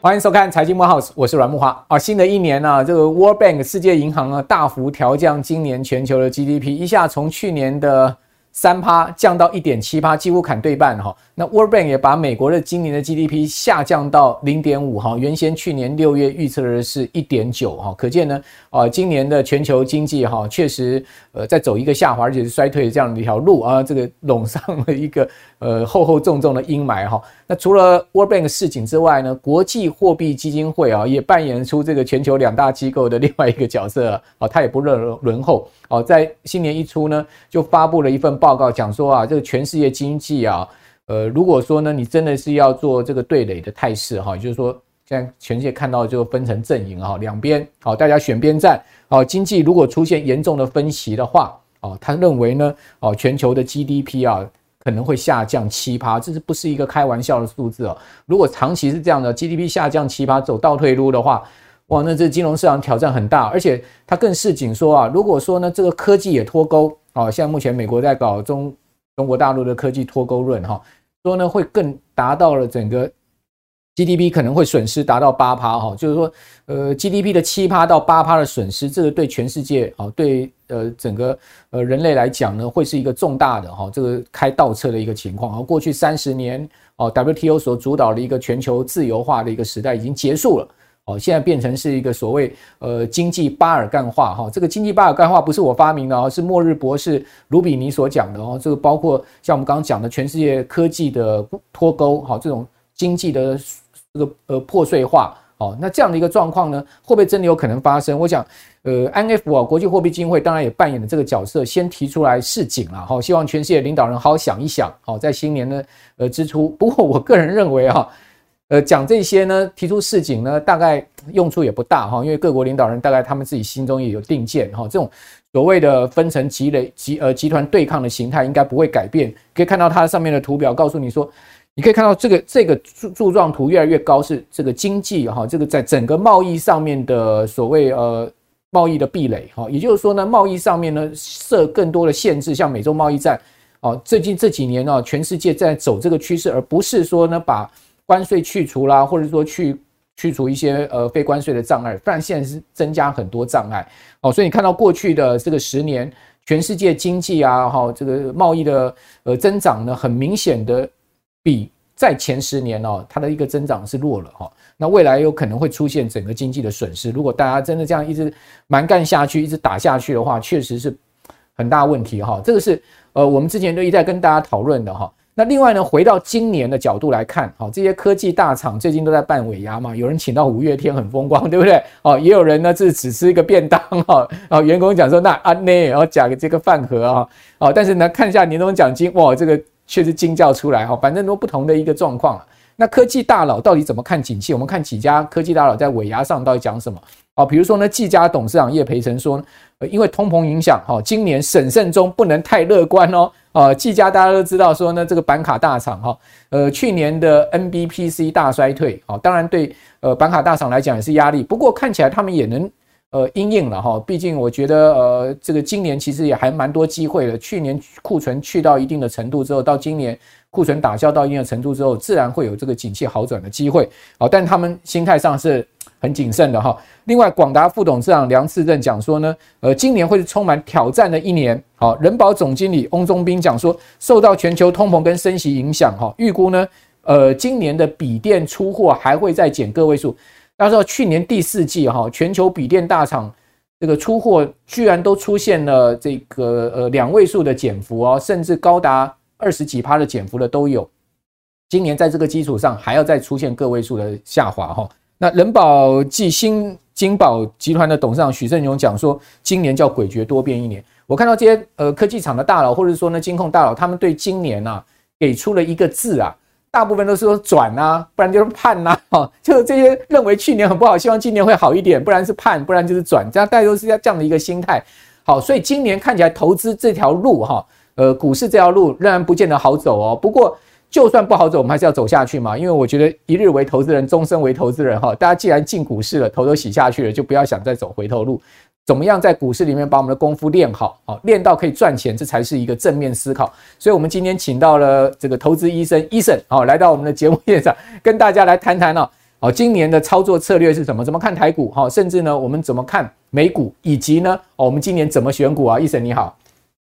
欢迎收看财经慕 House，我是阮木花啊。新的一年呢、这个 World Bank 世界银行呢大幅调降今年全球的 GDP，一下从去年的三趴降到一点七趴，几乎砍对半哈。那 World Bank 也把美国的今年的 GDP 下降到零点五哈，原先去年六月预测的是一点九哈，可见呢，啊，今年的全球经济哈确实呃在走一个下滑而且是衰退的这样的一条路啊，这个笼上了一个呃厚厚重重的阴霾哈。那除了 World Bank 示警之外呢，国际货币基金会啊也扮演出这个全球两大机构的另外一个角色啊，它也不落人后哦，在新年一出呢就发布了一份报告，讲说啊这个全世界经济啊。呃，如果说呢，你真的是要做这个对垒的态势哈，就是说现在全世界看到就分成阵营哈，两边好，大家选边站好，经济如果出现严重的分歧的话，哦，他认为呢，哦，全球的 GDP 啊可能会下降七趴，这是不是一个开玩笑的数字哦？如果长期是这样的 GDP 下降七趴，走倒退路的话，哇，那这金融市场挑战很大，而且他更市警说啊，如果说呢这个科技也脱钩啊，像目前美国在搞中。中国大陆的科技脱钩论，哈，说呢会更达到了整个 GDP 可能会损失达到八趴，哈，就是说，呃，GDP 的七趴到八趴的损失，这个对全世界，啊，对呃整个呃人类来讲呢，会是一个重大的哈，这个开倒车的一个情况。而过去三十年，哦，WTO 所主导的一个全球自由化的一个时代已经结束了。哦，现在变成是一个所谓呃经济巴尔干化哈，这个经济巴尔干化不是我发明的哦，是末日博士卢比尼所讲的哦。这个包括像我们刚刚讲的全世界科技的脱钩，好，这种经济的这个呃破碎化，哦，那这样的一个状况呢，会不会真的有可能发生？我想，呃，IMF 啊，国际货币基金会当然也扮演了这个角色，先提出来示警了哈，希望全世界领导人好好想一想，好，在新年呢呃之初。不过我个人认为啊。呃，讲这些呢，提出示警呢，大概用处也不大哈，因为各国领导人大概他们自己心中也有定见哈。这种所谓的分层积累集呃集团对抗的形态应该不会改变。可以看到它上面的图表，告诉你说，你可以看到这个这个柱柱状图越来越高，是这个经济哈，这个在整个贸易上面的所谓呃贸易的壁垒哈，也就是说呢，贸易上面呢设更多的限制，像美洲贸易战哦，最近这几年呢，全世界在走这个趋势，而不是说呢把。关税去除啦，或者说去去除一些呃非关税的障碍，不然现在是增加很多障碍哦。所以你看到过去的这个十年，全世界经济啊，哈，这个贸易的呃增长呢，很明显的比在前十年哦，它的一个增长是弱了哈。那未来有可能会出现整个经济的损失。如果大家真的这样一直蛮干下去，一直打下去的话，确实是很大问题哈。这个是呃我们之前都一再跟大家讨论的哈。那另外呢，回到今年的角度来看，好，这些科技大厂最近都在办尾牙嘛，有人请到五月天很风光，对不对？哦，也有人呢是只吃一个便当哈，啊，员工讲说那阿内，然后讲这个饭盒啊，哦，但是呢看一下年终奖金，哇，这个确实惊叫出来哈，反正都不同的一个状况。那科技大佬到底怎么看景气？我们看几家科技大佬在尾牙上到底讲什么？啊，比如说呢，技嘉董事长叶培成说，呃，因为通膨影响，哈，今年审慎中不能太乐观哦。啊，技嘉大家都知道说呢，这个板卡大厂哈，呃，去年的 NBPC 大衰退，啊，当然对呃板卡大厂来讲也是压力。不过看起来他们也能呃因应了哈，毕竟我觉得呃这个今年其实也还蛮多机会的。去年库存去到一定的程度之后，到今年库存打消到一定的程度之后，自然会有这个景气好转的机会。啊，但他们心态上是。很谨慎的哈。另外，广达副董事长梁次正讲说呢，呃，今年会是充满挑战的一年。好，人保总经理翁宗斌讲说，受到全球通膨跟升息影响，哈，预估呢，呃，今年的笔电出货还会再减个位数。大家知道，去年第四季哈，全球笔电大厂这个出货居然都出现了这个呃两位数的减幅哦，甚至高达二十几趴的减幅的都有。今年在这个基础上还要再出现个位数的下滑哈。那人保暨新金保集团的董事长许胜勇讲说，今年叫诡谲多变一年。我看到这些呃科技厂的大佬，或者说呢金控大佬，他们对今年啊给出了一个字啊，大部分都是说转啊，不然就是判呐，哈，就是这些认为去年很不好，希望今年会好一点，不然是判，不然就是转，这样大家都是这样的一个心态。好，所以今年看起来投资这条路哈，呃股市这条路仍然不见得好走哦。不过。就算不好走，我们还是要走下去嘛。因为我觉得一日为投资人，终身为投资人哈。大家既然进股市了，头都洗下去了，就不要想再走回头路。怎么样在股市里面把我们的功夫练好，好练到可以赚钱，这才是一个正面思考。所以，我们今天请到了这个投资医生 Eason，好，来到我们的节目现场，跟大家来谈谈哦，好，今年的操作策略是什么？怎么看台股？好，甚至呢，我们怎么看美股？以及呢，哦，我们今年怎么选股啊？Eason 你好。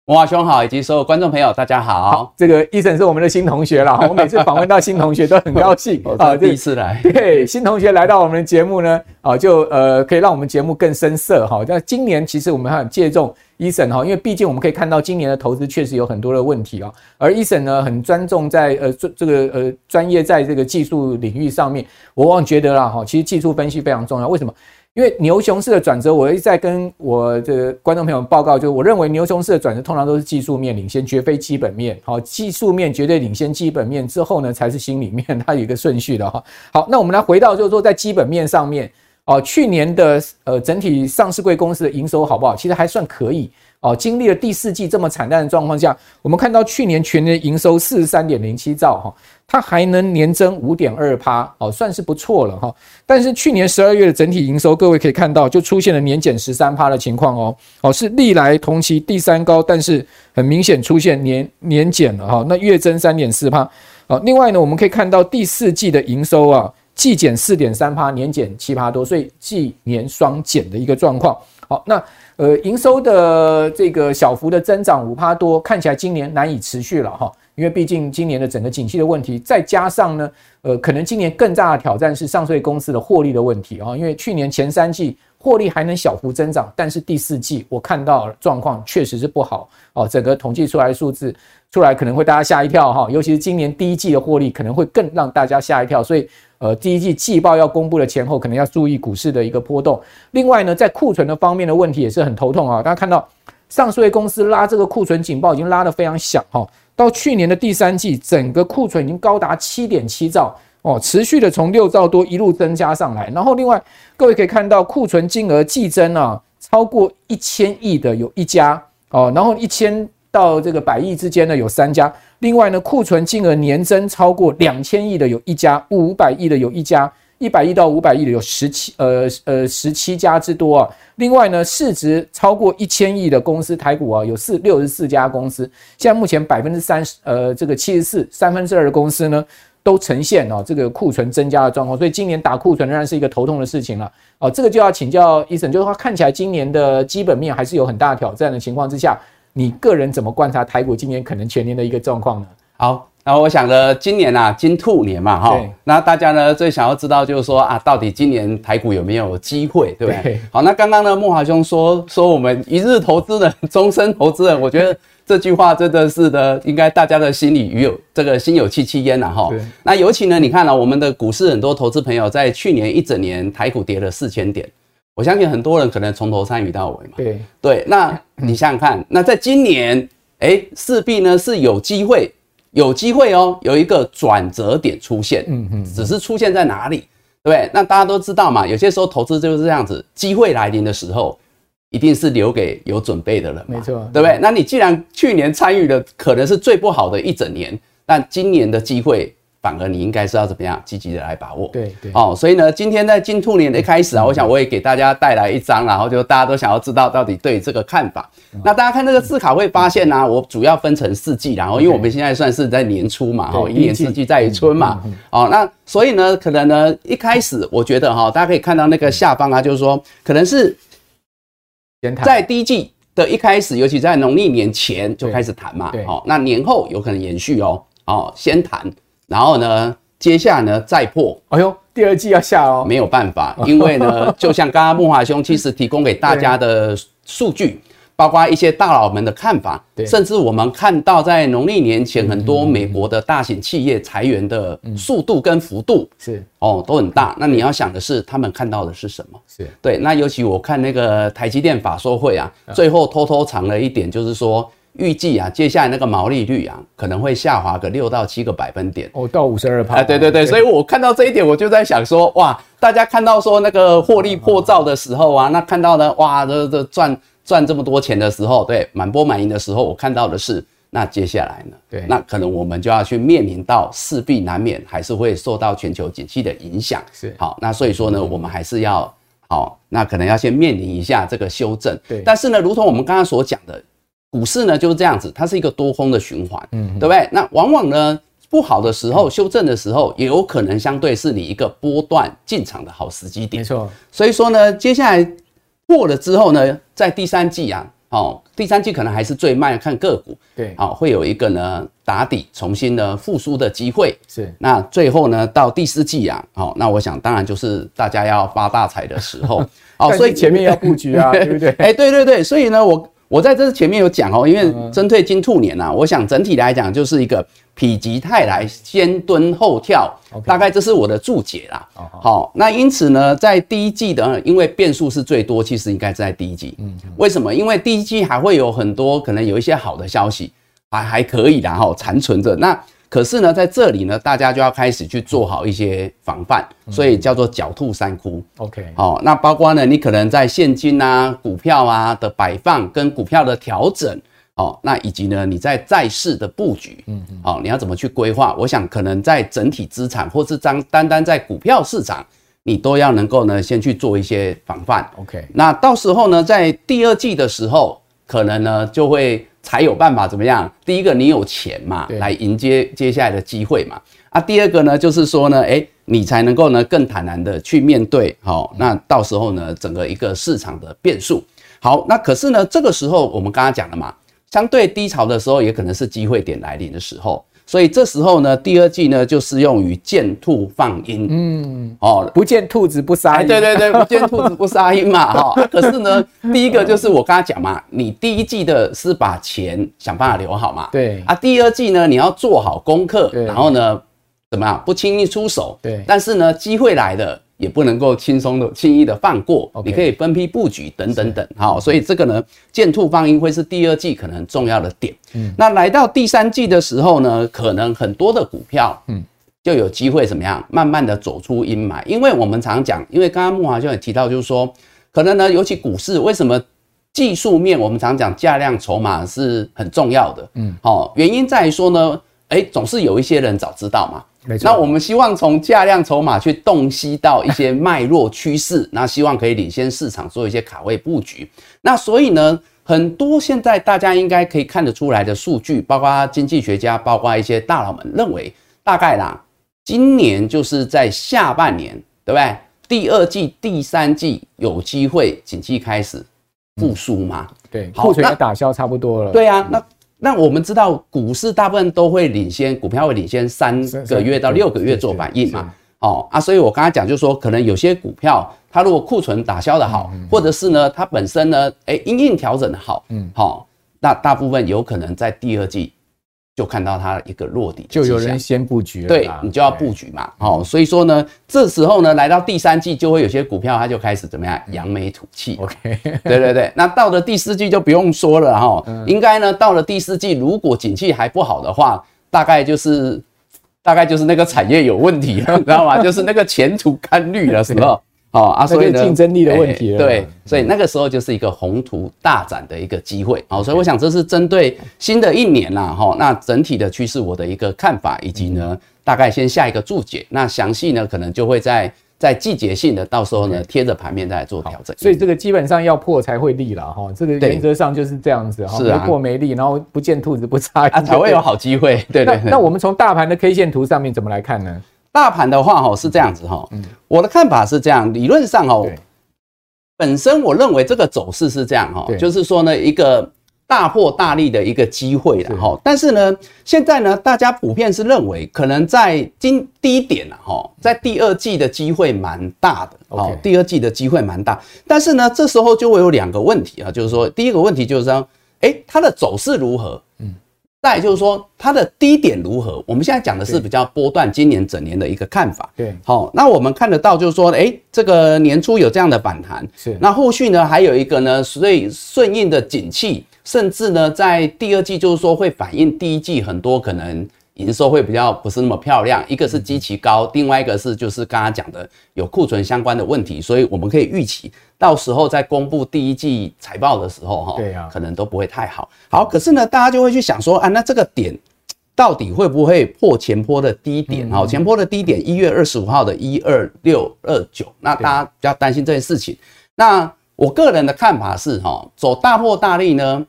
慕驊兄好，以及所有观众朋友，大家好。好，这个 Eason 是我们的新同学了。我每次访问到新同学都很高兴啊，第一次来。对，新同学来到我们的节目呢，啊，就呃可以让我们节目更深色哈。那今年其实我们很借重 Eason 哈，因为毕竟我们可以看到今年的投资确实有很多的问题啊。而 Eason 呢，很专重在呃这这个呃专业在这个技术领域上面，我往往觉得啦哈，其实技术分析非常重要。为什么？因为牛熊市的转折，我一再跟我的观众朋友报告，就是我认为牛熊市的转折通常都是技术面领先，绝非基本面。好，技术面绝对领先基本面之后呢，才是心里面，它有一个顺序的哈。好，那我们来回到就是说，在基本面上面，哦，去年的呃整体上市贵公司的营收好不好？其实还算可以。哦，经历了第四季这么惨淡的状况下，我们看到去年全年营收四十三点零七兆哈，它还能年增五点二趴，哦，算是不错了哈。但是去年十二月的整体营收，各位可以看到，就出现了年减十三趴的情况哦，哦，是历来同期第三高，但是很明显出现年年减了哈。那月增三点四趴，哦，另外呢，我们可以看到第四季的营收啊，季减四点三趴，年减七趴多，所以季年双减的一个状况。好，那。呃，营收的这个小幅的增长五趴多，看起来今年难以持续了哈，因为毕竟今年的整个景气的问题，再加上呢，呃，可能今年更大的挑战是上税公司的获利的问题啊，因为去年前三季获利还能小幅增长，但是第四季我看到状况确实是不好哦，整个统计出来的数字出来可能会大家吓一跳哈，尤其是今年第一季的获利可能会更让大家吓一跳，所以。呃，第一季季报要公布的前后，可能要注意股市的一个波动。另外呢，在库存的方面的问题也是很头痛啊。大家看到上市公司拉这个库存警报已经拉得非常响哈。到去年的第三季，整个库存已经高达七点七兆哦，持续的从六兆多一路增加上来。然后另外各位可以看到库存金额季增啊，超过一千亿的有一家哦，然后一千到这个百亿之间呢有三家。另外呢，库存金额年增超过两千亿的有一家，五百亿的有一家，一百亿到五百亿的有十七呃呃十七家之多啊。另外呢，市值超过一千亿的公司台股啊，有四六十四家公司。现在目前百分之三十呃这个七十四三分之二的公司呢，都呈现哦这个库存增加的状况。所以今年打库存仍然是一个头痛的事情了。哦，这个就要请教医生就是说看起来今年的基本面还是有很大挑战的情况之下。你个人怎么观察台股今年可能全年的一个状况呢？好，那我想呢，今年啊，金兔年嘛，哈，那大家呢最想要知道就是说啊，到底今年台股有没有机会，对不对？对好，那刚刚呢，莫华兄说说我们一日投资人，终身投资人，我觉得 这句话真的是的，应该大家的心里与有这个心有戚戚焉呐，哈。那尤其呢，你看啊，我们的股市很多投资朋友在去年一整年台股跌了四千点。我相信很多人可能从头参与到尾嘛。对对，那你想想看，那在今年，哎，势必呢是有机会，有机会哦，有一个转折点出现。嗯嗯，只是出现在哪里，对不对？那大家都知道嘛，有些时候投资就是这样子，机会来临的时候，一定是留给有准备的人嘛。没错，对不对？那你既然去年参与的可能是最不好的一整年，那今年的机会。反而你应该是要怎么样积极的来把握？对对。哦，所以呢，今天在金兔年的一开始啊，我想我也给大家带来一张，然后就大家都想要知道到底对这个看法。那大家看这个字卡会发现呢，我主要分成四季，然后因为我们现在算是在年初嘛，哦，一年四季在于春嘛，哦，那所以呢，可能呢一开始我觉得哈，大家可以看到那个下方啊，就是说可能是在第一季的一开始，尤其在农历年前就开始谈嘛，哦，那年后有可能延续哦，哦，先谈。然后呢，接下来呢再破，哎呦，第二季要下哦，没有办法，因为呢，就像刚刚木华兄其实提供给大家的数据，包括一些大佬们的看法，甚至我们看到在农历年前很多美国的大型企业裁员的速度跟幅度是哦都很大。那你要想的是，他们看到的是什么？是对。那尤其我看那个台积电法说会啊，最后偷偷藏了一点，就是说。预计啊，接下来那个毛利率啊，可能会下滑个六到七个百分点哦，到五十二趴。哎，对对对，对，所以我看到这一点，我就在想说，哇，大家看到说那个获利破兆的时候啊，那看到呢，哇，这这赚赚这么多钱的时候，对，满波满盈的时候，我看到的是，那接下来呢，对，那可能我们就要去面临到势必难免还是会受到全球景气的影响。是，好，那所以说呢，我们还是要。好，那可能要先面临一下这个修正。对，但是呢，如同我们刚刚所讲的，股市呢就是这样子，它是一个多空的循环，嗯，对不对？那往往呢不好的时候，修正的时候，也有可能相对是你一个波段进场的好时机点。没错，所以说呢，接下来过了之后呢，在第三季啊。哦，第三季可能还是最慢，看个股。对，好、哦，会有一个呢打底、重新呢复苏的机会。是，那最后呢到第四季啊，好、哦，那我想当然就是大家要发大财的时候。哦，所以前面要布局啊，对不对？哎，对对对，所以呢，我我在这前面有讲哦，因为针对金兔年呐、啊，我想整体来讲就是一个。否极泰来，先蹲后跳，okay. 大概这是我的注解啦。好、oh, oh.，那因此呢，在第一季的，因为变数是最多，其实应该是在第一季。嗯，为什么？因为第一季还会有很多可能有一些好的消息，还还可以的哈，残存着。那可是呢，在这里呢，大家就要开始去做好一些防范，所以叫做狡兔三窟。OK，好，那包括呢，你可能在现金啊、股票啊的摆放跟股票的调整。哦，那以及呢，你在债市的布局，嗯嗯，好，你要怎么去规划？我想可能在整体资产，或是单单单在股票市场，你都要能够呢，先去做一些防范。OK，那到时候呢，在第二季的时候，可能呢就会才有办法怎么样？第一个，你有钱嘛，来迎接接下来的机会嘛。啊，第二个呢，就是说呢，诶，你才能够呢更坦然的去面对。好，那到时候呢，整个一个市场的变数。好，那可是呢，这个时候我们刚刚讲了嘛。相对低潮的时候，也可能是机会点来临的时候，所以这时候呢，第二季呢就适用于见兔放鹰。嗯，哦，不见兔子不撒鹰。对对对，不见兔子不撒鹰嘛，哈。可是呢，第一个就是我刚才讲嘛，你第一季的是把钱想办法留好嘛。对。啊，第二季呢，你要做好功课，然后呢，怎么样？不轻易出手。对。但是呢，机会来的。也不能够轻松的、轻易的放过。你可以分批布局，等等等。好，所以这个呢，见兔放鹰会是第二季可能重要的点。嗯，那来到第三季的时候呢，可能很多的股票，嗯，就有机会怎么样，慢慢的走出阴霾。因为我们常讲，因为刚刚木华兄也提到，就是说，可能呢，尤其股市，为什么技术面我们常讲价量筹码是很重要的？嗯，好，原因在于说呢，哎，总是有一些人早知道嘛。那我们希望从价量筹码去洞悉到一些脉络趋势，那希望可以领先市场做一些卡位布局。那所以呢，很多现在大家应该可以看得出来的数据，包括经济学家，包括一些大佬们认为，大概啦，今年就是在下半年，对不对？第二季、第三季有机会景气开始复苏嘛？对，库存也打消差不多了。对啊，那。那我们知道，股市大部分都会领先，股票会领先三个月到六个月做反应嘛。哦啊，所以我刚才讲，就是说，可能有些股票，它如果库存打消的好，或者是呢，它本身呢，哎，因应调整的好，嗯，好，那大部分有可能在第二季。就看到它一个落底，就有人先布局了，对，你就要布局嘛，哦，所以说呢，这时候呢，来到第三季，就会有些股票它就开始怎么样，扬眉吐气，OK，对对对，那到了第四季就不用说了哈，应该呢，到了第四季，如果景气还不好的话，大概就是大概就是那个产业有问题了，知道吗？就是那个前途堪虑了，是吧？哦啊，所以竞争力的问题了，对，所以那个时候就是一个宏图大展的一个机会，好，所以我想这是针对新的一年啦，哈，那整体的趋势我的一个看法，以及呢，大概先下一个注解，那详细呢可能就会在在季节性的到时候呢贴着盘面再来做调整，所以这个基本上要破才会立了哈，这个原则上就是这样子哈，没破没立，然后不见兔子不撒鹰才会有好机会，对对。那我们从大盘的 K 线图上面怎么来看呢？大盘的话，哈是这样子哈，我的看法是这样，理论上哦，本身我认为这个走势是这样哈，就是说呢，一个大破大立的一个机会了哈。但是呢，现在呢，大家普遍是认为可能在今低点了哈，在第二季的机会蛮大的，哦，第二季的机会蛮大。但是呢，这时候就会有两个问题啊，就是说，第一个问题就是说，哎，它的走势如何？嗯。再就是说，它的低点如何？我们现在讲的是比较波段，今年整年的一个看法。对，好，那我们看得到，就是说，哎，这个年初有这样的反弹，是。那后续呢，还有一个呢，所以顺应的景气，甚至呢，在第二季，就是说会反映第一季很多可能。营收会比较不是那么漂亮，一个是基期高，另外一个是就是刚刚讲的有库存相关的问题，所以我们可以预期到时候在公布第一季财报的时候，哈，对啊，可能都不会太好。好，可是呢，大家就会去想说啊，那这个点到底会不会破前波的低点？好，前波的低点一月二十五号的一二六二九，那大家比较担心这件事情。那我个人的看法是，哈，走大破大利呢，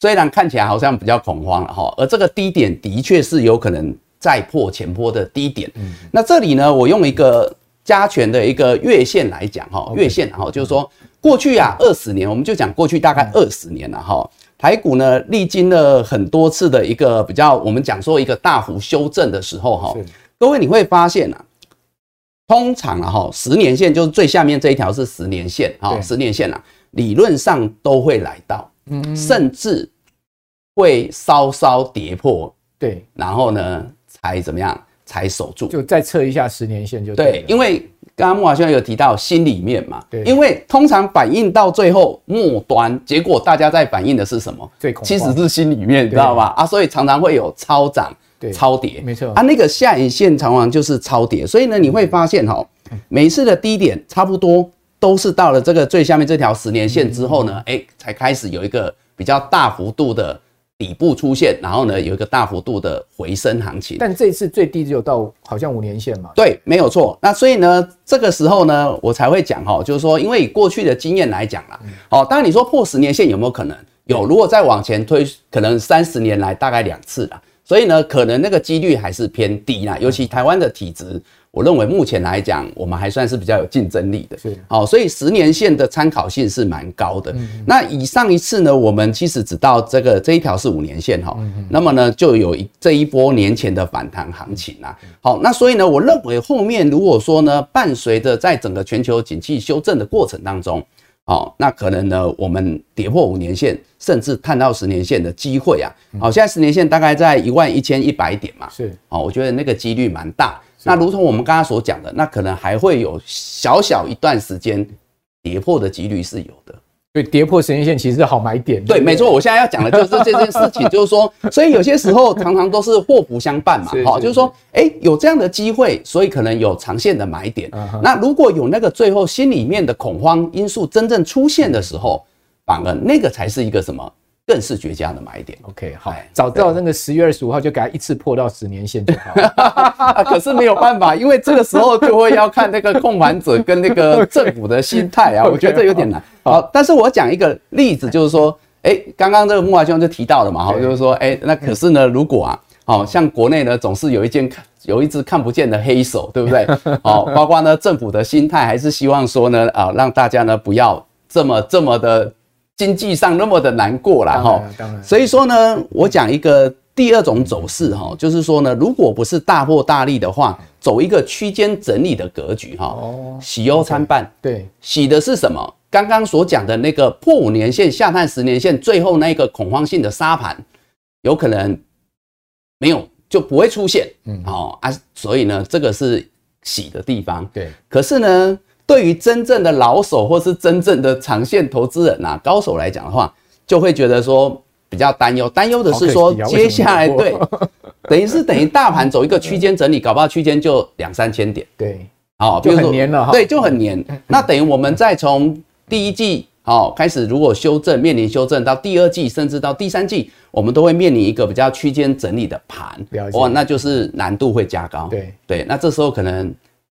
虽然看起来好像比较恐慌了，哈，而这个低点的确是有可能再破前波的低点。那这里呢，我用一个加权的一个月线来讲，哈，月线，哈，就是说过去啊二十年，我们就讲过去大概二十年了，哈。台股呢，历经了很多次的一个比较，我们讲说一个大幅修正的时候，哈，各位你会发现啊，通常啊，哈，十年线就是最下面这一条是十年线，哈，十年线啊，理论上都会来到，嗯，甚至会稍稍跌破，对，然后呢，才怎么样，才守住，就再测一下十年线就对，因为。刚刚木华兄有提到心里面嘛，对，因为通常反映到最后末端，结果大家在反映的是什么？最恐慌，其实是心里面，你知道吧？啊，所以常常会有超涨、超跌，没错啊，那个下影线常常就是超跌，所以呢，你会发现哈，每一次的低点差不多都是到了这个最下面这条十年线之后呢，哎，才开始有一个比较大幅度的。底部出现，然后呢，有一个大幅度的回升行情，但这次最低只有到好像五年线嘛。对，没有错。那所以呢，这个时候呢，我才会讲哈，就是说，因为以过去的经验来讲啦，哦，当然你说破十年线有没有可能？有，如果再往前推，可能三十年来大概两次啦。所以呢，可能那个几率还是偏低啦，尤其台湾的体质。我认为目前来讲，我们还算是比较有竞争力的，是。好，所以十年线的参考性是蛮高的。那以上一次呢，我们其实只到这个这一条是五年线哈，那么呢就有一这一波年前的反弹行情啦。好，那所以呢，我认为后面如果说呢，伴随着在整个全球景气修正的过程当中，好，那可能呢我们跌破五年线，甚至探到十年线的机会啊，好，现在十年线大概在一万一千一百点嘛，是，哦，我觉得那个几率蛮大。那如同我们刚刚所讲的，那可能还会有小小一段时间跌破的几率是有的。所以跌破时间线其实是好买点。对，没错。我现在要讲的就是这件事情，就是说，所以有些时候常常都是祸福相伴嘛。好，就是说，哎，有这样的机会，所以可能有长线的买点。那如果有那个最后心里面的恐慌因素真正出现的时候，反而那个才是一个什么？更是绝佳的买点。OK，好，早知道那个十月二十五号就给它一次破到十年线就好。了，可是没有办法，因为这个时候就会要看那个控盘者跟那个 政府的心态啊，我觉得这有点难。好，但是我讲一个例子，就是说，哎，刚刚这个木华兄就提到了嘛，哈，就是说，哎，那可是呢，如果啊，好像国内呢总是有一件有一只看不见的黑手，对不对？好，包括呢政府的心态还是希望说呢，啊，让大家呢不要这么这么的。经济上那么的难过啦哈，所以说呢，我讲一个第二种走势哈，就是说呢，如果不是大破大立的话，走一个区间整理的格局哈，哦，喜忧参半，对，喜的是什么？刚刚所讲的那个破五年线下探十年线，最后那个恐慌性的杀盘，有可能没有就不会出现，嗯，好啊，所以呢，这个是喜的地方，对，可是呢。对于真正的老手或是真正的长线投资人啊，高手来讲的话，就会觉得说比较担忧。担忧的是说，接下来对，等于是等于大盘走一个区间整理，搞不好区间就两三千点。对，好，比如说很黏了哈。对，就很黏。那等于我们再从第一季好开始，如果修正面临修正到第二季，甚至到第三季，我们都会面临一个比较区间整理的盘。哇，那就是难度会加高。对对，那这时候可能。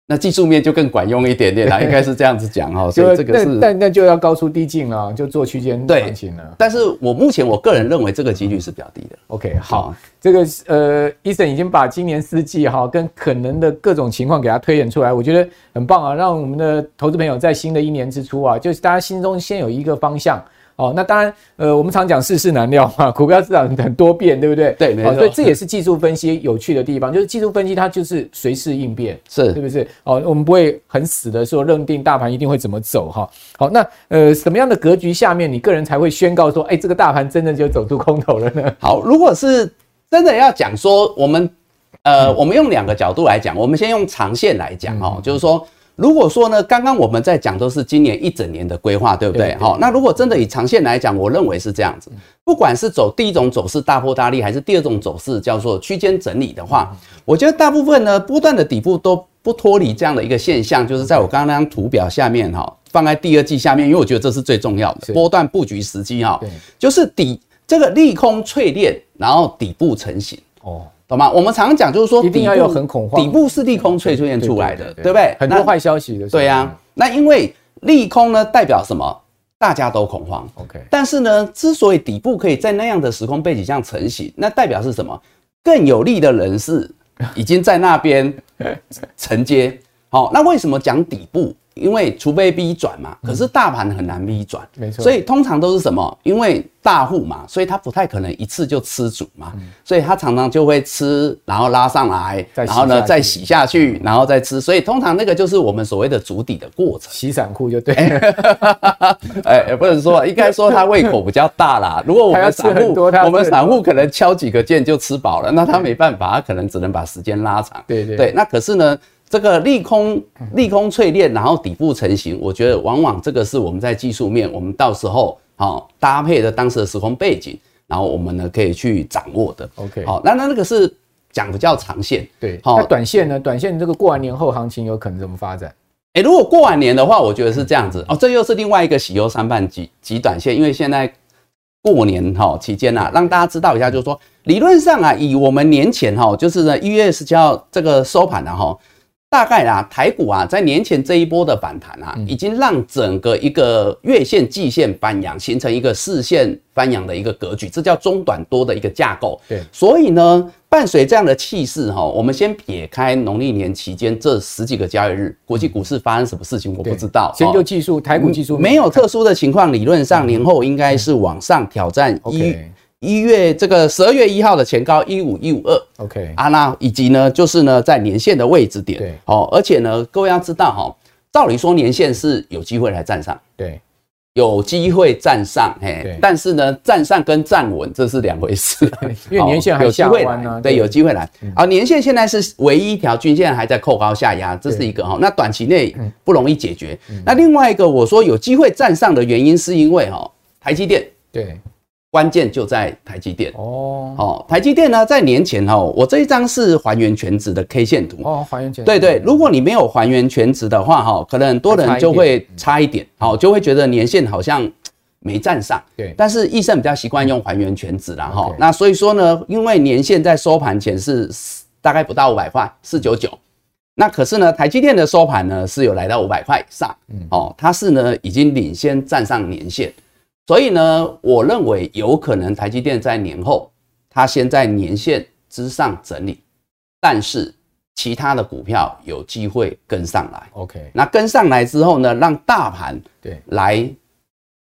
那技术面就更管用一点点啦，应该是这样子讲哈。所以这个是，但那就要高出低进了，就做区间行情了。但是我目前我个人认为这个几率是比较低的。OK，好，这个呃，Eason 已经把今年四季哈跟可能的各种情况给他推演出来，我觉得很棒啊，让我们的投资朋友在新的一年之初啊，就是大家心中先有一个方向。哦，那当然，呃，我们常讲世事难料嘛，股票市场很多变，对不对？对，没错。所以这也是技术分析有趣的地方，就是技术分析它就是随势应变，是，是不是？哦，我们不会很死的说认定大盘一定会怎么走哈。好，那呃，什么样的格局下面，你个人才会宣告说，哎，这个大盘真的就走出空头了呢？好，如果是真的要讲说，我们呃，我们用两个角度来讲，我们先用长线来讲哦，就是说。如果说呢，刚刚我们在讲都是今年一整年的规划，对不对？好，那如果真的以长线来讲，我认为是这样子。不管是走第一种走势大破大立，还是第二种走势叫做区间整理的话，我觉得大部分呢波段的底部都不脱离这样的一个现象，就是在我刚刚那张图表下面哈，放在第二季下面，因为我觉得这是最重要的波段布局时机哈，就是底这个利空淬炼，然后底部成型。哦，懂吗？我们常常讲就是说，一定要有很恐慌，底部是利空催出现出来的，对不对？很多坏消息的。对呀，那因为利空呢代表什么？大家都恐慌。OK，但是呢，之所以底部可以在那样的时空背景下成型，那代表是什么？更有利的人士已经在那边承接。好，那为什么讲底部？因为除非 V 转嘛，可是大盘很难 V 转，没错。所以通常都是什么？因为大户嘛，所以他不太可能一次就吃足嘛，所以他常常就会吃，然后拉上来，然后呢再洗下去，然后再吃。所以通常那个就是我们所谓的筑底的过程，洗散户就对。哎，也不能说，应该说他胃口比较大啦。如果我们散户，我们散户可能敲几个键就吃饱了，那他没办法，他可能只能把时间拉长。对对对，那可是呢？这个利空利空淬炼，然后底部成型，我觉得往往这个是我们在技术面，我们到时候好搭配的当时的时空背景，然后我们呢可以去掌握的。OK，好，那那那个是讲比较长线，对。好，那短线呢？短线这个过完年后行情有可能怎么发展？诶，如果过完年的话，我觉得是这样子哦。这又是另外一个喜忧参半极极短线，因为现在过年哈期间啊，让大家知道一下，就是说理论上啊，以我们年前哈，就是呢一月十七号这个收盘的哈。大概啊，台股啊，在年前这一波的反弹啊，已经让整个一个月线、季线翻阳，形成一个四线翻阳的一个格局，这叫中短多的一个架构。对，所以呢，伴随这样的气势哈，我们先撇开农历年期间这十几个交易日，国际股市发生什么事情，我不知道。先就技术，台股技术没有特殊的情况，理论上年后应该是往上挑战一。一月这个十二月一号的前高一五一五二，OK。啊，那以及呢，就是呢，在年线的位置点，对，哦，而且呢，各位要知道哈，照理说年线是有机会来站上，对，有机会站上，嘿，但是呢，站上跟站稳这是两回事，因为年线还有机会来，对，有机会来，啊，年线现在是唯一一条均线还在扣高下压，这是一个哈，那短期内不容易解决，那另外一个我说有机会站上的原因是因为哈，台积电，对。关键就在台积电。哦，哦，台积电呢，在年前哦，我这一张是还原全值的 K 线图。哦，还原全值。对对，如果你没有还原全值的话哈，可能很多人就会差一点，好，就会觉得年限好像没站上，对，但是易胜比较习惯用还原全值啦哈，那所以说呢，因为年限在收盘前是大概不到五百块，四九九，那可是呢，台积电的收盘呢是有来到五百块以上，哦，它是呢已经领先站上年线。所以呢，我认为有可能台积电在年后，它先在年线之上整理，但是其他的股票有机会跟上来。OK，那跟上来之后呢，让大盘对来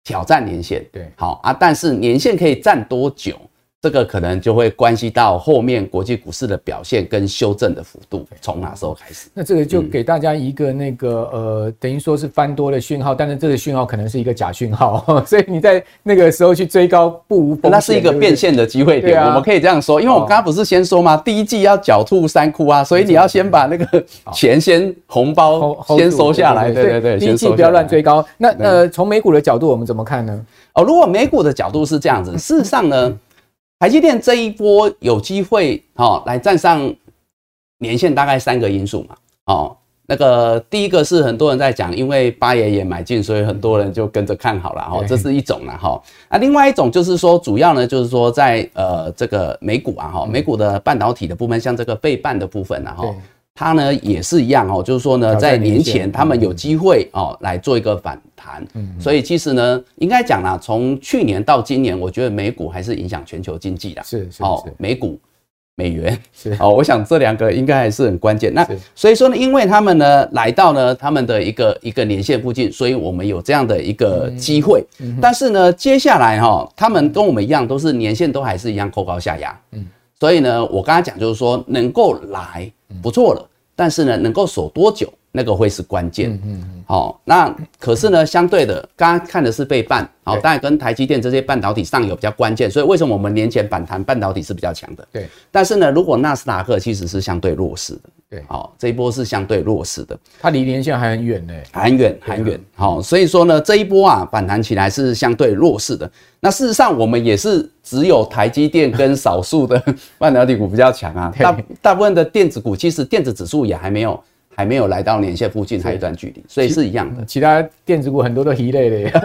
挑战年线。对，好啊，但是年线可以站多久？这个可能就会关系到后面国际股市的表现跟修正的幅度从哪时候开始？那这个就给大家一个那个呃，等于说是翻多的讯号，但是这个讯号可能是一个假讯号，所以你在那个时候去追高不无风险。那是一个变现的机会点，我们可以这样说，因为我刚刚不是先说吗？第一季要狡兔三窟啊，所以你要先把那个钱先红包先收下来，对对对，第一季不要乱追高。那呃，从美股的角度我们怎么看呢？哦，如果美股的角度是这样子，事实上呢？台积电这一波有机会哦，来站上年线，大概三个因素嘛。哦，那个第一个是很多人在讲，因为八爷也买进，所以很多人就跟着看好了。哈，这是一种了哈。那另外一种就是说，主要呢就是说在呃这个美股啊哈，美股的半导体的部分，像这个背半的部分然后。它呢也是一样哦，就是说呢，在年前他们有机会哦来做一个反弹，所以其实呢，应该讲啦，从去年到今年，我觉得美股还是影响全球经济的，是是哦，美股、美元是。哦，我想这两个应该还是很关键。那所以说呢，因为他们呢来到呢他们的一个一个年线附近，所以我们有这样的一个机会。但是呢，接下来哈，他们跟我们一样，都是年线都还是一样扣高下压，嗯。所以呢，我刚才讲就是说，能够来不错了，但是呢，能够守多久，那个会是关键。嗯嗯。好，那可是呢，相对的，刚刚看的是被半，好，当然跟台积电这些半导体上游比较关键。所以为什么我们年前反弹半导体是比较强的？对。但是呢，如果纳斯达克其实是相对弱势的。对。好，这一波是相对弱势的。它离年线还很远呢，还很远，很远。好，所以说呢，这一波啊，反弹起来是相对弱势的。那事实上，我们也是。只有台积电跟少数的 半导体股比较强啊，大大部分的电子股其实电子指数也还没有还没有来到年线附近，还有一段距离，所以是一样的。其他电子股很多都一类的，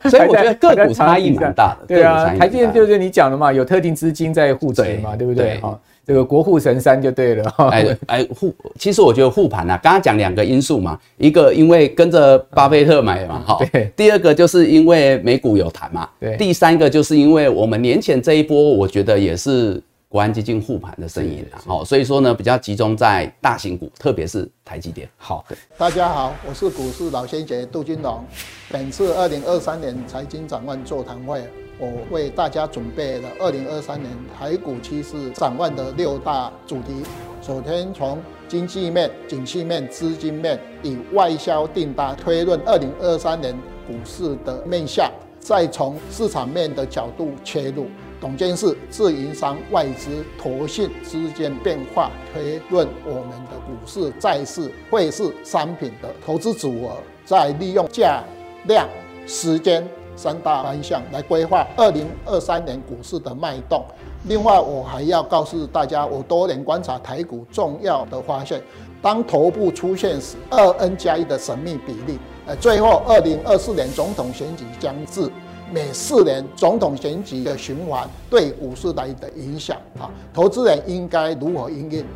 所以我觉得个股差异蛮大的。对啊，台积电就是你讲的嘛，有特定资金在护持嘛，对不对？哈，这个国护神山就对了。哎 哎护，其实我觉得护盘啊，刚刚讲两个因素嘛，一个因为跟着巴菲特买嘛，哈。对。第二个就是因为美股有谈嘛。对。第三个就是因为我们年前这一波，我觉得也是。国安基金护盘的声音，好，所以说呢，比较集中在大型股，特别是台积电。好，大家好，我是股市老先生杜金龙。本次二零二三年财经展望座谈会，我为大家准备了二零二三年台股趋势展望的六大主题。首先从经济面、景气面、资金面，以外销订单推论二零二三年股市的面向，再从市场面的角度切入。总监是自营商、外资、投信之间变化推论我们的股市、债市、汇市、商品的投资组合，再利用价、量、时间三大方向来规划二零二三年股市的脉动。另外，我还要告诉大家，我多年观察台股重要的发现：当头部出现时，二 N 加一的神秘比例。呃，最后二零二四年总统选举将至。每四年总统选举的循环对股市来的影响啊，投资人应该如何应应？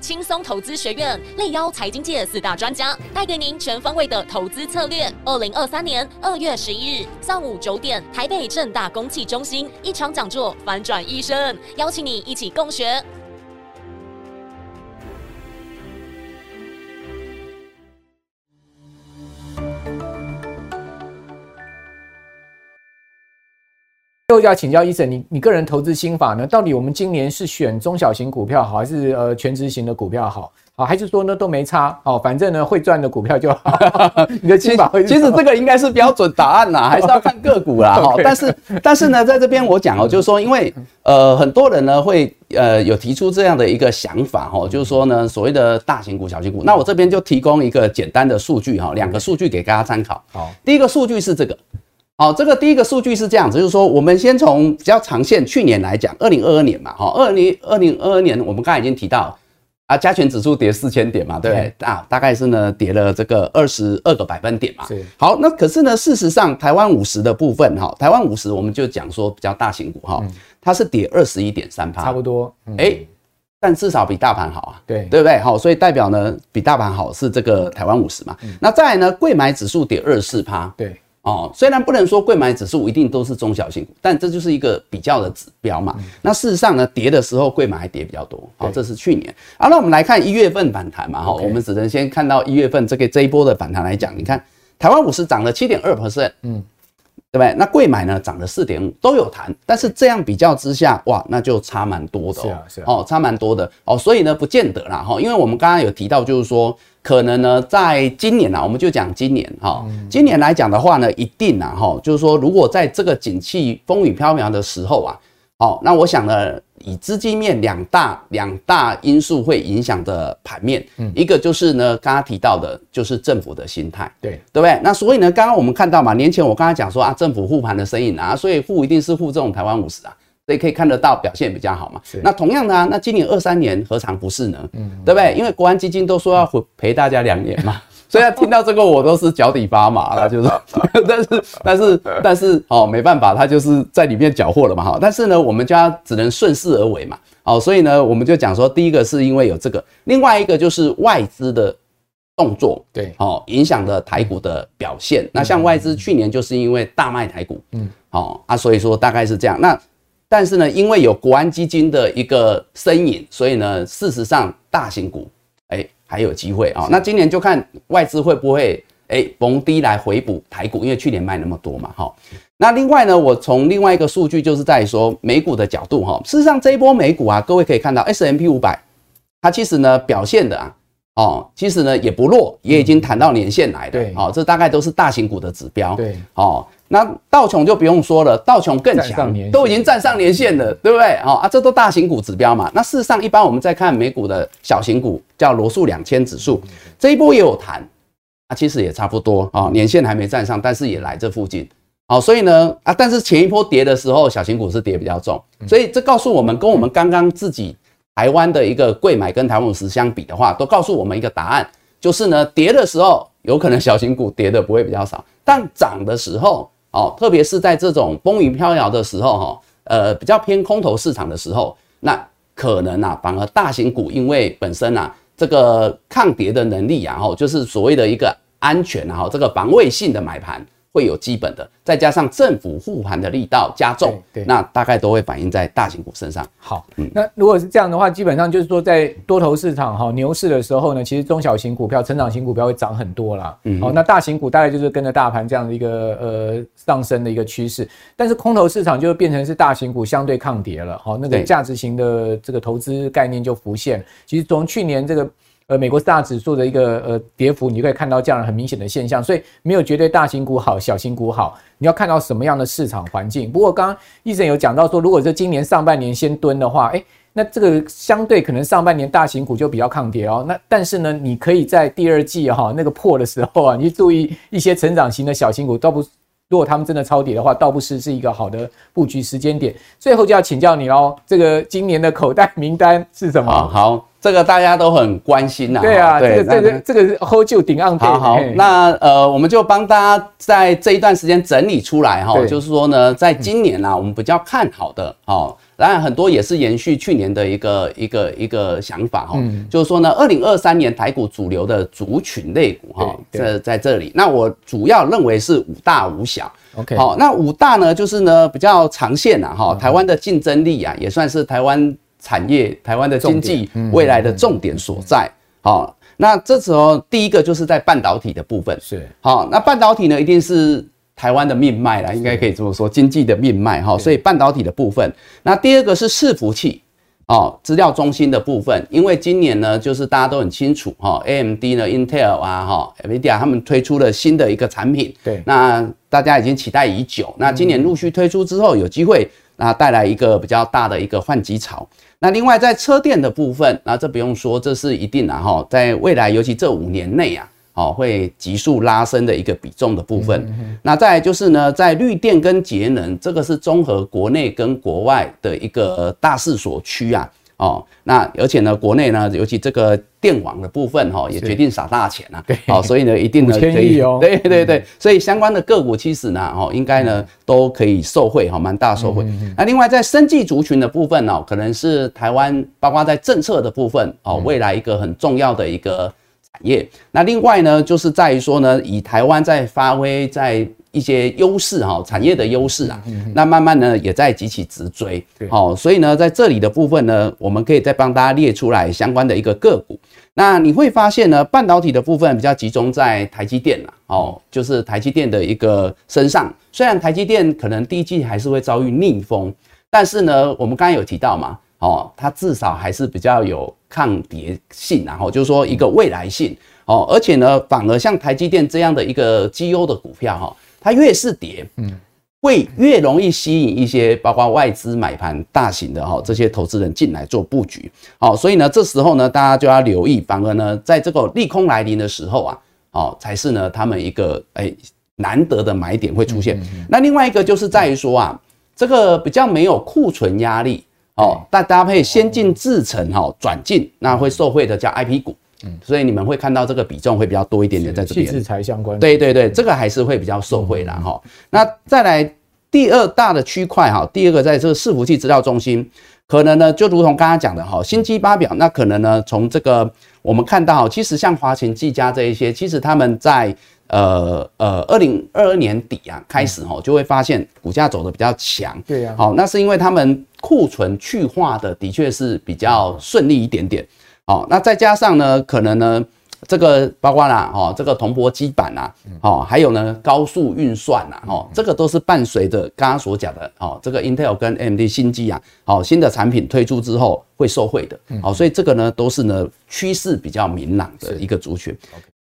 轻松投资学院力邀财经界四大专家，带给您全方位的投资策略。二零二三年二月十一日上午九点，台北正大公器中心一场讲座，反转一生，邀请你一起共学。最后要请教 Eason，你你个人投资心法呢？到底我们今年是选中小型股票好，还是呃全职型的股票好？好，还是说呢都没差？哦，反正呢会赚的股票就好。你的心法会？其实这个应该是标准答案啦，还是要看个股啦。哈，但是但是呢，在这边我讲哦，就是说，因为呃很多人呢会呃有提出这样的一个想法哈，就是说呢所谓的大型股、小型股，那我这边就提供一个简单的数据哈，两个数据给大家参考。好，第一个数据是这个。好，这个第一个数据是这样子，就是说，我们先从比较长线去年来讲，二零二二年嘛，哈，二零二零二二年，我们刚才已经提到啊，加权指数跌四千点嘛，对不对？啊，大概是呢跌了这个二十二个百分点嘛。是。好，那可是呢，事实上，台湾五十的部分，哈，台湾五十我们就讲说比较大型股，哈，它是跌二十一点三趴，差不多。哎，但至少比大盘好啊，对，对不对？好，所以代表呢，比大盘好是这个台湾五十嘛。那再来呢，贵买指数跌二十四趴，对。哦，虽然不能说贵买指数一定都是中小型股，但这就是一个比较的指标嘛。那事实上呢，跌的时候贵买还跌比较多。好，这是去年。好，那我们来看一月份反弹嘛。哈，我们只能先看到一月份这个这一波的反弹来讲，你看台湾股市涨了七点二 percent，嗯，对不对？那贵买呢涨了四点五，都有弹，但是这样比较之下，哇，那就差蛮多的哦。是啊，是啊。哦，差蛮多的哦，所以呢，不见得啦哈，因为我们刚刚有提到，就是说。可能呢，在今年啊，我们就讲今年哈，今年来讲的话呢，一定啊哈，就是说，如果在这个景气风雨飘渺的时候啊，好，那我想呢，以资金面两大两大因素会影响的盘面，嗯，一个就是呢，刚刚提到的，就是政府的心态，对，对不对？那所以呢，刚刚我们看到嘛，年前我刚才讲说啊，政府护盘的声音啊，所以护一定是护这种台湾五十啊。所以可以看得到表现比较好嘛？是。那同样的啊，那今年二三年何尝不是呢？嗯，对不对？因为国安基金都说要陪大家两年嘛，所以要听到这个我都是脚底发麻了，就 是。但是但是但是哦，没办法，他就是在里面缴获了嘛哈。但是呢，我们家只能顺势而为嘛。哦，所以呢，我们就讲说，第一个是因为有这个，另外一个就是外资的动作，对，哦，影响了台股的表现。那像外资去年就是因为大卖台股，嗯，哦啊，所以说大概是这样。那但是呢，因为有国安基金的一个身影，所以呢，事实上大型股哎、欸、还有机会啊、喔。那今年就看外资会不会哎逢低来回补台股，因为去年卖那么多嘛哈。那另外呢，我从另外一个数据就是在说美股的角度哈。事实上这一波美股啊，各位可以看到 S M P 五百它其实呢表现的啊哦，其实呢也不弱，也已经弹到年线来的。对，哦，这大概都是大型股的指标。对，哦。那道琼就不用说了，道琼更强，都已经站上年线了，对不对？哦啊，这都大型股指标嘛。那事实上，一般我们在看美股的小型股，叫罗素两千指数，这一波也有谈，啊，其实也差不多啊，年线还没站上，但是也来这附近。好，所以呢，啊，但是前一波跌的时候，小型股是跌比较重，所以这告诉我们，跟我们刚刚自己台湾的一个柜买跟台湾五十相比的话，都告诉我们一个答案，就是呢，跌的时候有可能小型股跌的不会比较少，但涨的时候哦，特别是在这种风雨飘摇的时候哈，呃，比较偏空头市场的时候，那可能啊，反而大型股因为本身啊这个抗跌的能力啊，哈，就是所谓的一个安全啊，这个防卫性的买盘。会有基本的，再加上政府护盘的力道加重，对，对，那大概都会反映在大型股身上。好，嗯，那如果是这样的话，基本上就是说，在多头市场哈牛市的时候呢，其实中小型股票、成长型股票会涨很多啦。嗯，好，那大型股大概就是跟着大盘这样的一个呃上升的一个趋势，但是空头市场就变成是大型股相对抗跌了。好，那个价值型的这个投资概念就浮现。其实从去年这个。呃，美国四大指数的一个呃跌幅，你就可以看到这样很明显的现象，所以没有绝对大型股好，小型股好，你要看到什么样的市场环境。不过刚刚医生有讲到说，如果是今年上半年先蹲的话，哎，那这个相对可能上半年大型股就比较抗跌哦。那但是呢，你可以在第二季哈那个破的时候啊，你注意一些成长型的小型股，倒不，如果他们真的超跌的话，倒不是是一个好的布局时间点。最后就要请教你喽，这个今年的口袋名单是什么？好这个大家都很关心呐。对啊，对这个这个这个 hold 住顶岸。好好，那呃，我们就帮大家在这一段时间整理出来哈，就是说呢，在今年啊，我们比较看好的哦，当然很多也是延续去年的一个一个一个想法哈，就是说呢，二零二三年台股主流的族群类股哈，在在这里，那我主要认为是五大五小。OK，好，那五大呢，就是呢比较长线呐哈，台湾的竞争力啊，也算是台湾。产业，台湾的经济未来的重点所在。好，那这时候第一个就是在半导体的部分。是，好，那半导体呢，一定是台湾的命脉啦，应该可以这么说，经济的命脉哈。所以半导体的部分，那第二个是伺服器哦，资料中心的部分，因为今年呢，就是大家都很清楚哈，AMD 呢，Intel 啊，哈，NVIDIA 他们推出了新的一个产品，对，那大家已经期待已久。那今年陆续推出之后，有机会那带来一个比较大的一个换机潮。那另外在车电的部分，那这不用说，这是一定的哈，在未来尤其这五年内啊，哦会急速拉升的一个比重的部分。那再来就是呢，在绿电跟节能，这个是综合国内跟国外的一个大势所趋啊。哦，那而且呢，国内呢，尤其这个电网的部分哈，也决定撒大钱啊。对，好，所以呢，一定呢可以，对对对，所以相关的个股其实呢，哦，应该呢都可以受惠哈，蛮大受惠。那另外在生技族群的部分呢，可能是台湾包括在政策的部分哦，未来一个很重要的一个产业。那另外呢，就是在于说呢，以台湾在发挥在。一些优势哈，产业的优势啊，那慢慢呢也在急起直追，好，所以呢在这里的部分呢，我们可以再帮大家列出来相关的一个个股。那你会发现呢，半导体的部分比较集中在台积电啦，哦，就是台积电的一个身上。虽然台积电可能第一季还是会遭遇逆风，但是呢，我们刚才有提到嘛，哦，它至少还是比较有抗跌性，然后就是说一个未来性，哦，而且呢，反而像台积电这样的一个绩优的股票哈。它越是跌，嗯，会越容易吸引一些包括外资买盘、大型的哈这些投资人进来做布局，好，所以呢，这时候呢，大家就要留意，反而呢，在这个利空来临的时候啊，哦，才是呢他们一个哎难得的买点会出现。那另外一个就是在于说啊，这个比较没有库存压力，哦，但搭配先进制程哈转进，那会受惠的叫 IP 股。嗯，所以你们会看到这个比重会比较多一点点在这边。器材相关。对对对，这个还是会比较受惠啦哈。那再来第二大的区块哈，第二个在这个伺服器资料中心，可能呢就如同刚刚讲的哈，新机发表，那可能呢从这个我们看到，其实像华勤、技嘉这一些，其实他们在呃呃二零二二年底啊开始哈，就会发现股价走的比较强。对呀。好，那是因为他们库存去化的的确是比较顺利一点点。好，那再加上呢，可能呢，这个包括啦，哦，这个铜箔基板呐，哦，还有呢，高速运算呐，哦，这个都是伴随着刚刚所讲的，哦，这个 Intel 跟 AMD 新机啊，哦，新的产品推出之后会受惠的，哦，所以这个呢，都是呢趋势比较明朗的一个族群。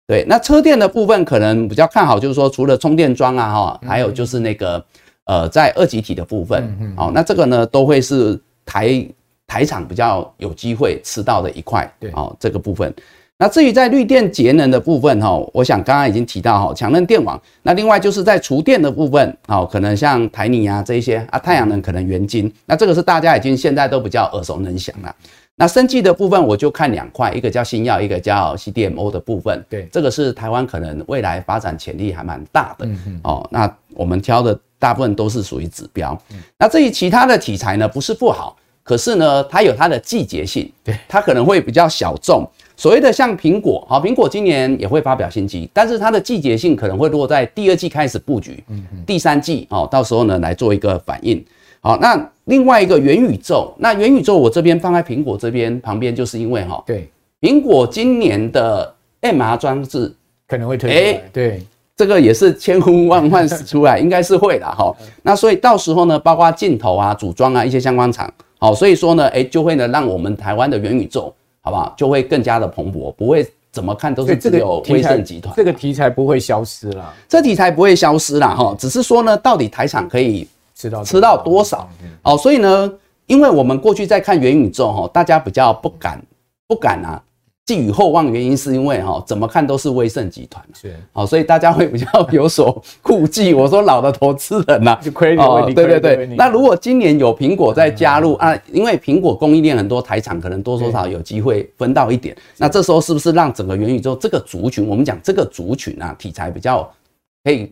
对，那车电的部分可能比较看好，就是说除了充电桩啊，哈，还有就是那个呃，在二级体的部分，哦，那这个呢都会是台。台厂比较有机会吃到的一块，对，哦，这个部分。那至于在绿电节能的部分，哈，我想刚刚已经提到哈，强韧电网。那另外就是在厨电的部分，哦，可能像台泥啊这一些啊，太阳能可能元晶。那这个是大家已经现在都比较耳熟能详了。那生技的部分我就看两块，一个叫新药，一个叫 CDMO 的部分。对，这个是台湾可能未来发展潜力还蛮大的。嗯嗯。哦，那我们挑的大部分都是属于指标。嗯。那至于其他的题材呢，不是不好，可是呢，它有它的季节性。对。它可能会比较小众。所谓的像苹果，好，苹果今年也会发表新机，但是它的季节性可能会落在第二季开始布局。嗯嗯。第三季哦，到时候呢来做一个反应。好，那另外一个元宇宙，那元宇宙我这边放在苹果这边旁边，就是因为哈，对，苹果今年的 MR 装置可能会推出来，欸、对，这个也是千呼万唤始出来，应该是会的哈。那所以到时候呢，包括镜头啊、组装啊一些相关厂，好，所以说呢，哎、欸，就会呢让我们台湾的元宇宙，好不好，就会更加的蓬勃，不会怎么看都是只有威盛集团，这个题材不会消失了，这题材不会消失了哈，只是说呢，到底台厂可以。吃到吃到多少？哦，所以呢，因为我们过去在看元宇宙哈，大家比较不敢不敢啊，寄予厚望，原因是因为哈，怎么看都是威盛集团是，好，所以大家会比较有所顾忌。我说老的投资人呐，就亏你，对对对。那如果今年有苹果在加入啊，因为苹果供应链很多台厂，可能多多少少有机会分到一点。那这时候是不是让整个元宇宙这个族群，我们讲这个族群啊，题材比较可以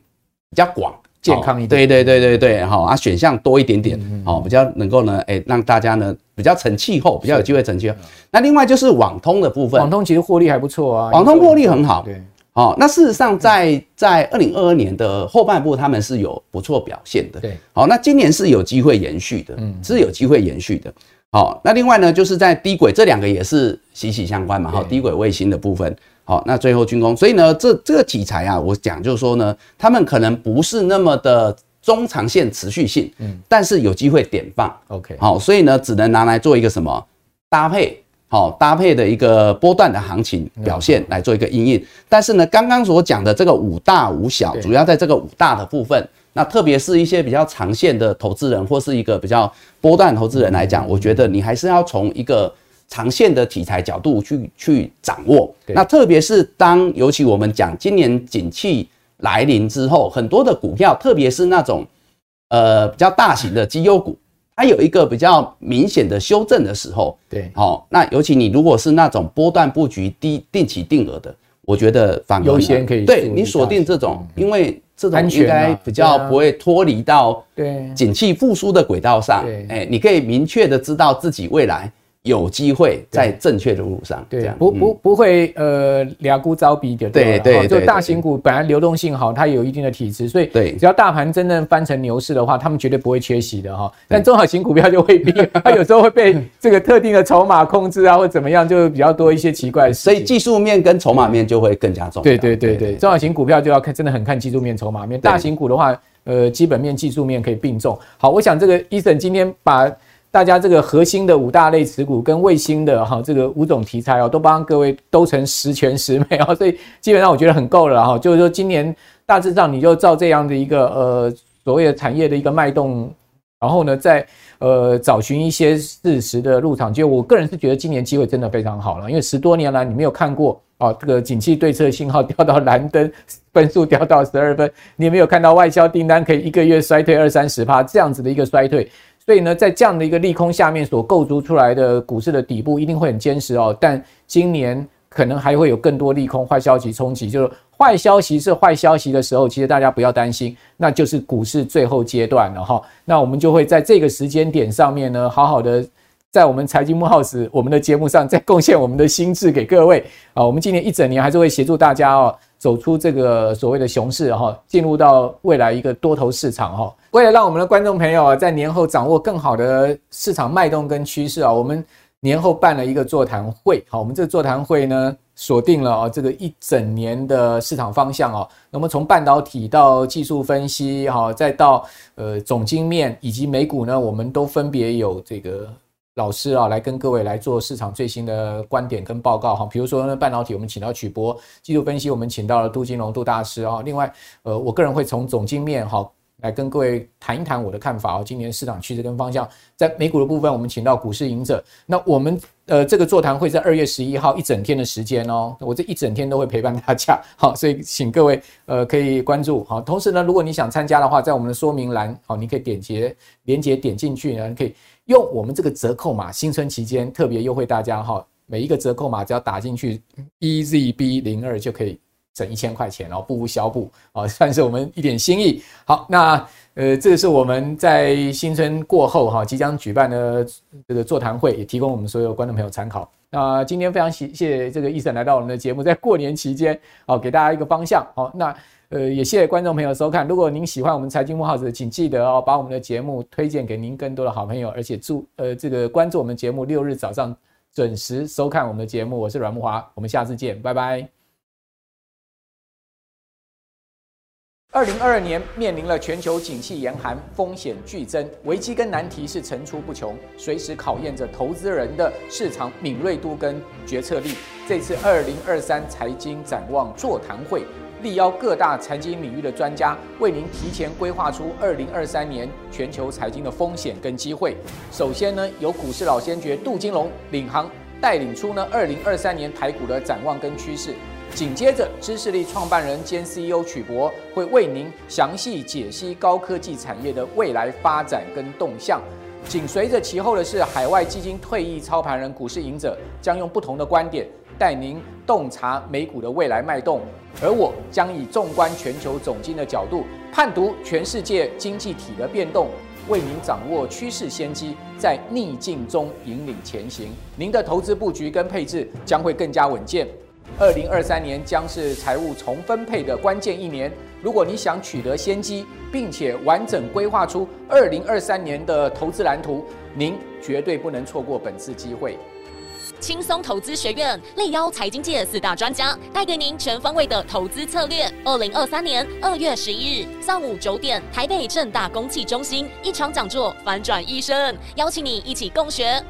比较广？健康一点，对对对对对，好啊，选项多一点点，好，比较能够呢，哎，让大家呢比较成气候，比较有机会成气候。那另外就是网通的部分，网通其实获利还不错啊，网通获利很好，对，好，那事实上在在二零二二年的后半部，他们是有不错表现的，对，好，那今年是有机会延续的，嗯，是有机会延续的，好，那另外呢，就是在低轨这两个也是息息相关嘛，哈，低轨卫星的部分。好，那最后军工，所以呢，这这个题材啊，我讲就是说呢，他们可能不是那么的中长线持续性，嗯，但是有机会点放，OK，好，所以呢，只能拿来做一个什么？搭配，好搭配的一个波段的行情表现来做一个因应。但是呢，刚刚所讲的这个五大五小，主要在这个五大的部分，那特别是一些比较长线的投资人或是一个比较波段投资人来讲，我觉得你还是要从一个。长线的题材角度去去掌握，那特别是当尤其我们讲今年景气来临之后，很多的股票，特别是那种呃比较大型的绩优股，它有一个比较明显的修正的时候，对，好，那尤其你如果是那种波段布局低定期定额的，我觉得反而优先可以对你锁定这种，因为这种应该比较不会脱离到对景气复苏的轨道上，哎，你可以明确的知道自己未来。有机会在正确的路上，对，不不不会呃俩股招比的，对对，就大型股本来流动性好，它有一定的体质，所以对，只要大盘真正翻成牛市的话，他们绝对不会缺席的哈。但中小型股票就未必，它有时候会被这个特定的筹码控制啊，或怎么样，就比较多一些奇怪的事。所以技术面跟筹码面就会更加重要。对对对对，中小型股票就要看，真的很看技术面、筹码面。大型股的话，呃，基本面、技术面可以并重。好，我想这个 Eason 今天把。大家这个核心的五大类持股跟卫星的哈这个五种题材哦，都帮各位都成十全十美哦，所以基本上我觉得很够了哈。就是说今年大致上你就照这样的一个呃所谓的产业的一个脉动，然后呢再呃找寻一些适时的入场。就我个人是觉得今年机会真的非常好了，因为十多年来你没有看过哦这个景气对策信号掉到蓝灯，分数掉到十二分，你也没有看到外销订单可以一个月衰退二三十趴这样子的一个衰退。所以呢，在这样的一个利空下面所构筑出来的股市的底部一定会很坚实哦。但今年可能还会有更多利空、坏消息冲击。就是坏消息是坏消息的时候，其实大家不要担心，那就是股市最后阶段了哈。那我们就会在这个时间点上面呢，好好的在我们财经慕 House 我们的节目上再贡献我们的心智给各位啊。我们今年一整年还是会协助大家哦。走出这个所谓的熊市哈，进入到未来一个多头市场哈。为了让我们的观众朋友啊，在年后掌握更好的市场脉动跟趋势啊，我们年后办了一个座谈会。好，我们这个座谈会呢，锁定了啊这个一整年的市场方向哦。那么从半导体到技术分析哈，再到呃总经面以及美股呢，我们都分别有这个。老师啊，来跟各位来做市场最新的观点跟报告哈。比如说呢，半导体我们请到曲博，技术分析我们请到了杜金龙杜大师啊。另外，呃，我个人会从总经面哈，来跟各位谈一谈我的看法哦。今年市场趋势跟方向，在美股的部分，我们请到股市赢者。那我们呃这个座谈会在二月十一号一整天的时间哦，我这一整天都会陪伴大家。好，所以请各位呃可以关注好。同时呢，如果你想参加的话，在我们的说明栏好，你可以点击连接点进去呢，可以用我们这个折扣码，新春期间特别优惠大家哈。每一个折扣码只要打进去 EZB 零二就可以。省一千块钱哦，不无小补哦，算是我们一点心意。好，那呃，这是我们在新春过后哈，即将举办的这个座谈会，也提供我们所有观众朋友参考。那今天非常谢谢这个 Eason 来到我们的节目，在过年期间哦，给大家一个方向。好，那呃，也谢谢观众朋友收看。如果您喜欢我们财经慕 House，请记得哦，把我们的节目推荐给您更多的好朋友，而且祝呃这个关注我们节目，六日早上准时收看我们的节目。我是阮木华，我们下次见，拜拜。二零二二年面临了全球景气严寒，风险剧增，危机跟难题是层出不穷，随时考验着投资人的市场敏锐度跟决策力。这次二零二三财经展望座谈会，力邀各大财经领域的专家，为您提前规划出二零二三年全球财经的风险跟机会。首先呢，由股市老先觉杜金龙领航，带领出呢二零二三年台股的展望跟趋势。紧接着，知识力创办人兼 CEO 曲博会为您详细解析高科技产业的未来发展跟动向。紧随着其后的是海外基金退役操盘人股市赢者，将用不同的观点带您洞察美股的未来脉动，而我将以纵观全球总经的角度，判读全世界经济体的变动，为您掌握趋势先机，在逆境中引领前行。您的投资布局跟配置将会更加稳健。二零二三年将是财务重分配的关键一年。如果你想取得先机，并且完整规划出二零二三年的投资蓝图，您绝对不能错过本次机会。轻松投资学院力邀财经界四大专家，带给您全方位的投资策略。二零二三年二月十一日上午九点，台北正大公器中心一场讲座，反转一生，邀请你一起共学。